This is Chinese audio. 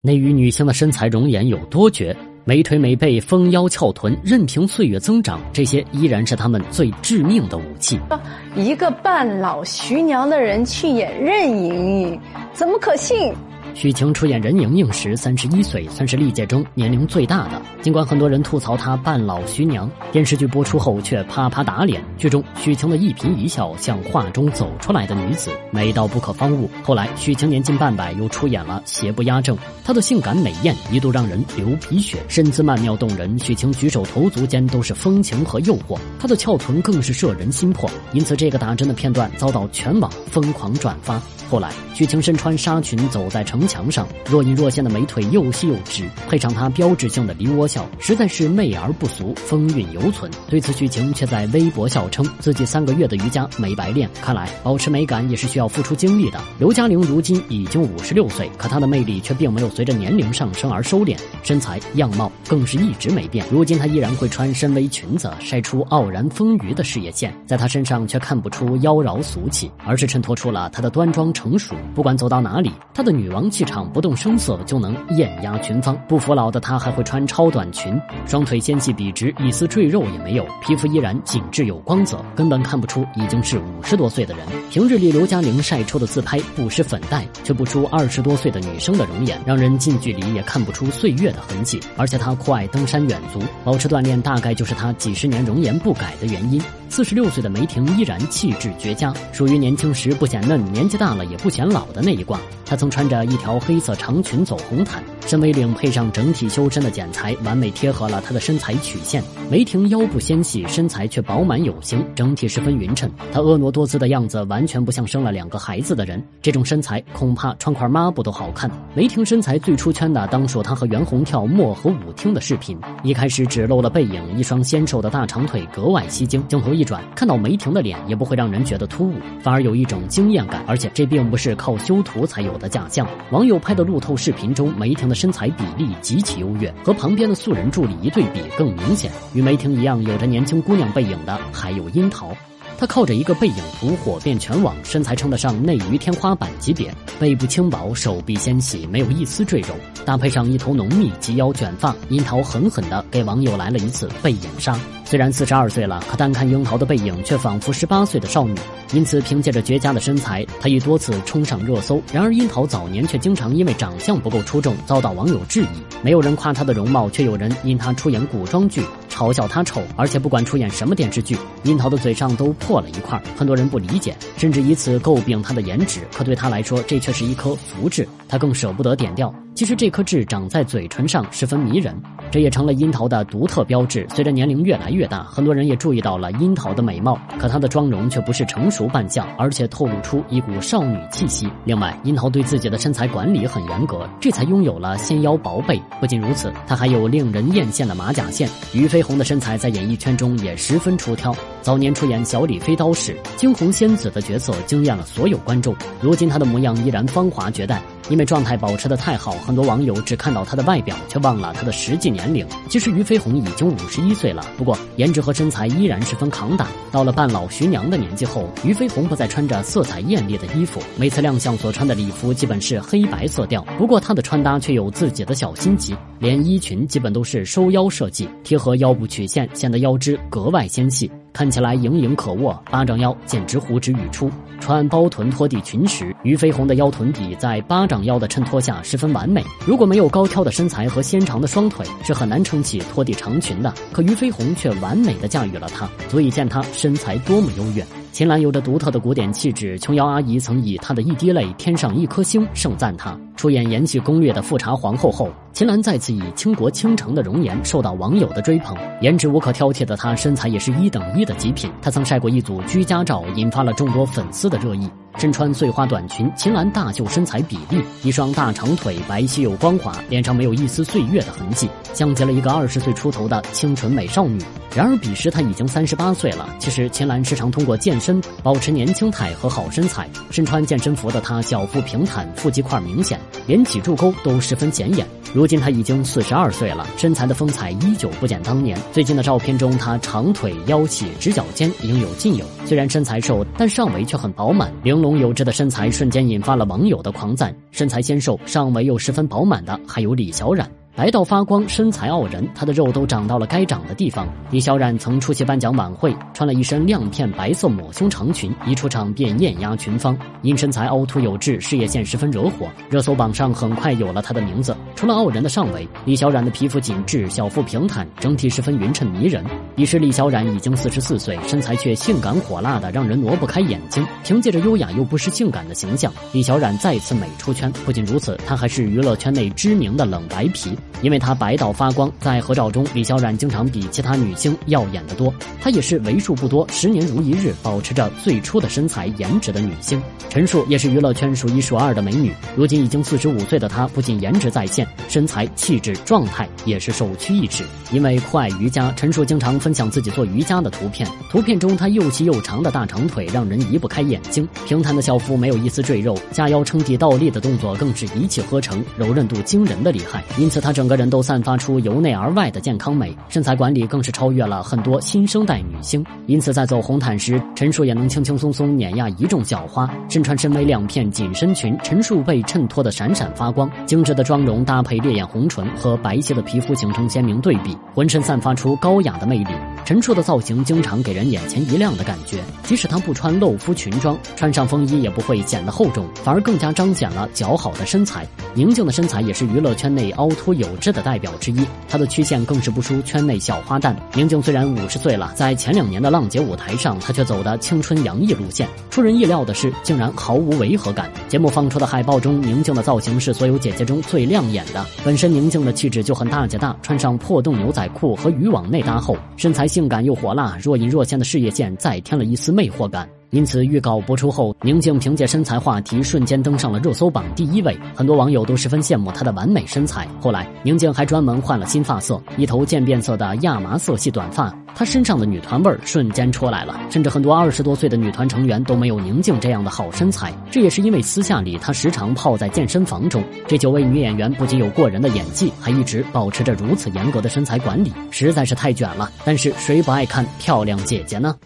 内娱女星的身材容颜有多绝？美腿美背、丰腰翘臀，任凭岁月增长，这些依然是她们最致命的武器。一个半老徐娘的人去演任盈盈，怎么可信？许晴出演任盈盈时三十一岁，算是历届中年龄最大的。尽管很多人吐槽她半老徐娘，电视剧播出后却啪啪打脸。剧中许晴的一颦一笑像画中走出来的女子，美到不可方物。后来许晴年近半百，又出演了《邪不压正》，她的性感美艳一度让人流鼻血，身姿曼妙动人。许晴举手投足间都是风情和诱惑，她的翘臀更是摄人心魄。因此，这个打针的片段遭到全网疯狂转发。后来，许晴身穿纱裙走在城墙上，若隐若现的美腿又细又直，配上她标志性的梨涡笑，实在是媚而不俗，风韵犹存。对此，许晴却在微博笑称自己三个月的瑜伽没白练。看来，保持美感也是需要付出精力的。刘嘉玲如今已经五十六岁，可她的魅力却并没有随着年龄上升而收敛，身材样貌更是一直没变。如今，她依然会穿深 V 裙子，晒出傲然丰腴的事业线，在她身上却看不出妖娆俗气，而是衬托出了她的端庄。成熟，不管走到哪里，她的女王气场不动声色就能艳压群芳。不服老的她还会穿超短裙，双腿纤细笔直，一丝赘肉也没有，皮肤依然紧致有光泽，根本看不出已经是五十多岁的人。平日里刘嘉玲晒出的自拍不施粉黛，却不出二十多岁的女生的容颜，让人近距离也看不出岁月的痕迹。而且她酷爱登山远足，保持锻炼大概就是她几十年容颜不改的原因。四十六岁的梅婷依然气质绝佳，属于年轻时不显嫩，年纪大了也不显老的那一挂。她曾穿着一条黑色长裙走红毯，深 V 领配上整体修身的剪裁，完美贴合了她的身材曲线。梅婷腰部纤细，身材却饱满有型，整体十分匀称。她婀娜多姿的样子完全不像生了两个孩子的人，这种身材恐怕穿块抹布都好看。梅婷身材最出圈的，当属她和袁弘跳漠河舞厅的视频。一开始只露了背影，一双纤瘦的大长腿格外吸睛，镜头。一转，看到梅婷的脸也不会让人觉得突兀，反而有一种惊艳感。而且这并不是靠修图才有的假象。网友拍的路透视频中，梅婷的身材比例极其优越，和旁边的素人助理一对比更明显。与梅婷一样有着年轻姑娘背影的还有樱桃。她靠着一个背影图火遍全网，身材称得上内娱天花板级别，背部轻薄，手臂纤细，没有一丝赘肉，搭配上一头浓密及腰卷发，樱桃狠狠地给网友来了一次背影杀。虽然四十二岁了，可单看樱桃的背影，却仿佛十八岁的少女。因此，凭借着绝佳的身材，她已多次冲上热搜。然而，樱桃早年却经常因为长相不够出众，遭到网友质疑。没有人夸她的容貌，却有人因她出演古装剧。嘲笑他丑，而且不管出演什么电视剧，樱桃的嘴上都破了一块。很多人不理解，甚至以此诟病他的颜值。可对他来说，这却是一颗福痣，他更舍不得点掉。其实这颗痣长在嘴唇上，十分迷人，这也成了樱桃的独特标志。随着年龄越来越大，很多人也注意到了樱桃的美貌，可她的妆容却不是成熟扮相，而且透露出一股少女气息。另外，樱桃对自己的身材管理很严格，这才拥有了纤腰薄背。不仅如此，她还有令人艳羡的马甲线。俞飞鸿的身材在演艺圈中也十分出挑，早年出演《小李飞刀》时，惊鸿仙子的角色惊艳了所有观众。如今她的模样依然芳华绝代。因为状态保持的太好，很多网友只看到她的外表，却忘了她的实际年龄。其实俞飞鸿已经五十一岁了，不过颜值和身材依然十分扛打。到了半老徐娘的年纪后，俞飞鸿不再穿着色彩艳丽的衣服，每次亮相所穿的礼服基本是黑白色调。不过她的穿搭却有自己的小心机，连衣裙基本都是收腰设计，贴合腰部曲线，显得腰肢格外纤细。看起来盈盈可握，巴掌腰简直呼之欲出。穿包臀拖地裙时，俞飞鸿的腰臀比在巴掌腰的衬托下十分完美。如果没有高挑的身材和纤长的双腿，是很难撑起拖地长裙的。可俞飞鸿却完美的驾驭了它，足以见她身材多么优越。秦岚有着独特的古典气质，琼瑶阿姨曾以她的一滴泪添上一颗星盛赞她。出演《延禧攻略》的富察皇后后，秦岚再次以倾国倾城的容颜受到网友的追捧。颜值无可挑剔的她，身材也是一等一的极品。她曾晒过一组居家照，引发了众多粉丝的热议。身穿碎花短裙，秦岚大秀身材比例，一双大长腿白皙又光滑，脸上没有一丝岁月的痕迹，像极了一个二十岁出头的清纯美少女。然而彼时她已经三十八岁了。其实秦岚时常通过健身保持年轻态和好身材。身穿健身服的她，小腹平坦，腹肌块明显，连脊柱沟都十分显眼。如今她已经四十二岁了，身材的风采依旧不减当年。最近的照片中，她长腿、腰细、直角肩，应有尽有。虽然身材瘦，但上围却很饱满，玲珑有致的身材瞬间引发了网友的狂赞。身材纤瘦，上围又十分饱满的，还有李小冉。白到发光，身材傲人，她的肉都长到了该长的地方。李小冉曾出席颁奖晚会，穿了一身亮片白色抹胸长裙，一出场便艳压群芳。因身材凹凸有致，事业线十分惹火，热搜榜上很快有了她的名字。除了傲人的上围，李小冉的皮肤紧致，小腹平坦，整体十分匀称迷人。彼时李小冉已经四十四岁，身材却性感火辣的让人挪不开眼睛。凭借着优雅又不失性感的形象，李小冉再次美出圈。不仅如此，她还是娱乐圈内知名的冷白皮。因为她白到发光，在合照中，李小冉经常比其他女星耀眼得多。她也是为数不多十年如一日保持着最初的身材颜值的女星。陈数也是娱乐圈数一数二的美女，如今已经四十五岁的她，不仅颜值在线，身材、气质、状态也是首屈一指。因为酷爱瑜伽，陈数经常分享自己做瑜伽的图片。图片中，她又细又长的大长腿让人移不开眼睛，平坦的小腹没有一丝赘肉，夹腰撑地倒立的动作更是一气呵成，柔韧度惊人的厉害。因此，她她整个人都散发出由内而外的健康美，身材管理更是超越了很多新生代女星。因此，在走红毯时，陈数也能轻轻松松碾压一众校花。身穿深 V 亮片紧身裙，陈数被衬托得闪闪发光，精致的妆容搭配烈焰红唇和白皙的皮肤形成鲜明对比，浑身散发出高雅的魅力。陈数的造型经常给人眼前一亮的感觉，即使她不穿露肤裙装，穿上风衣也不会显得厚重，反而更加彰显了姣好的身材。宁静的身材也是娱乐圈内凹凸有致的代表之一，她的曲线更是不输圈内小花旦。宁静虽然五十岁了，在前两年的浪姐舞台上，她却走的青春洋溢路线。出人意料的是，竟然毫无违和感。节目放出的海报中，宁静的造型是所有姐姐中最亮眼的。本身宁静的气质就很大姐大，穿上破洞牛仔裤和渔网内搭后，身材性感又火辣，若隐若现的事业线再添了一丝魅惑感。因此，预告播出后，宁静凭借身材话题瞬间登上了热搜榜第一位，很多网友都十分羡慕她的完美身材。后来，宁静还专门换了新发色，一头渐变色的亚麻色系短发，她身上的女团味儿瞬间出来了。甚至很多二十多岁的女团成员都没有宁静这样的好身材，这也是因为私下里她时常泡在健身房中。这九位女演员不仅有过人的演技，还一直保持着如此严格的身材管理，实在是太卷了。但是谁不爱看漂亮姐姐呢？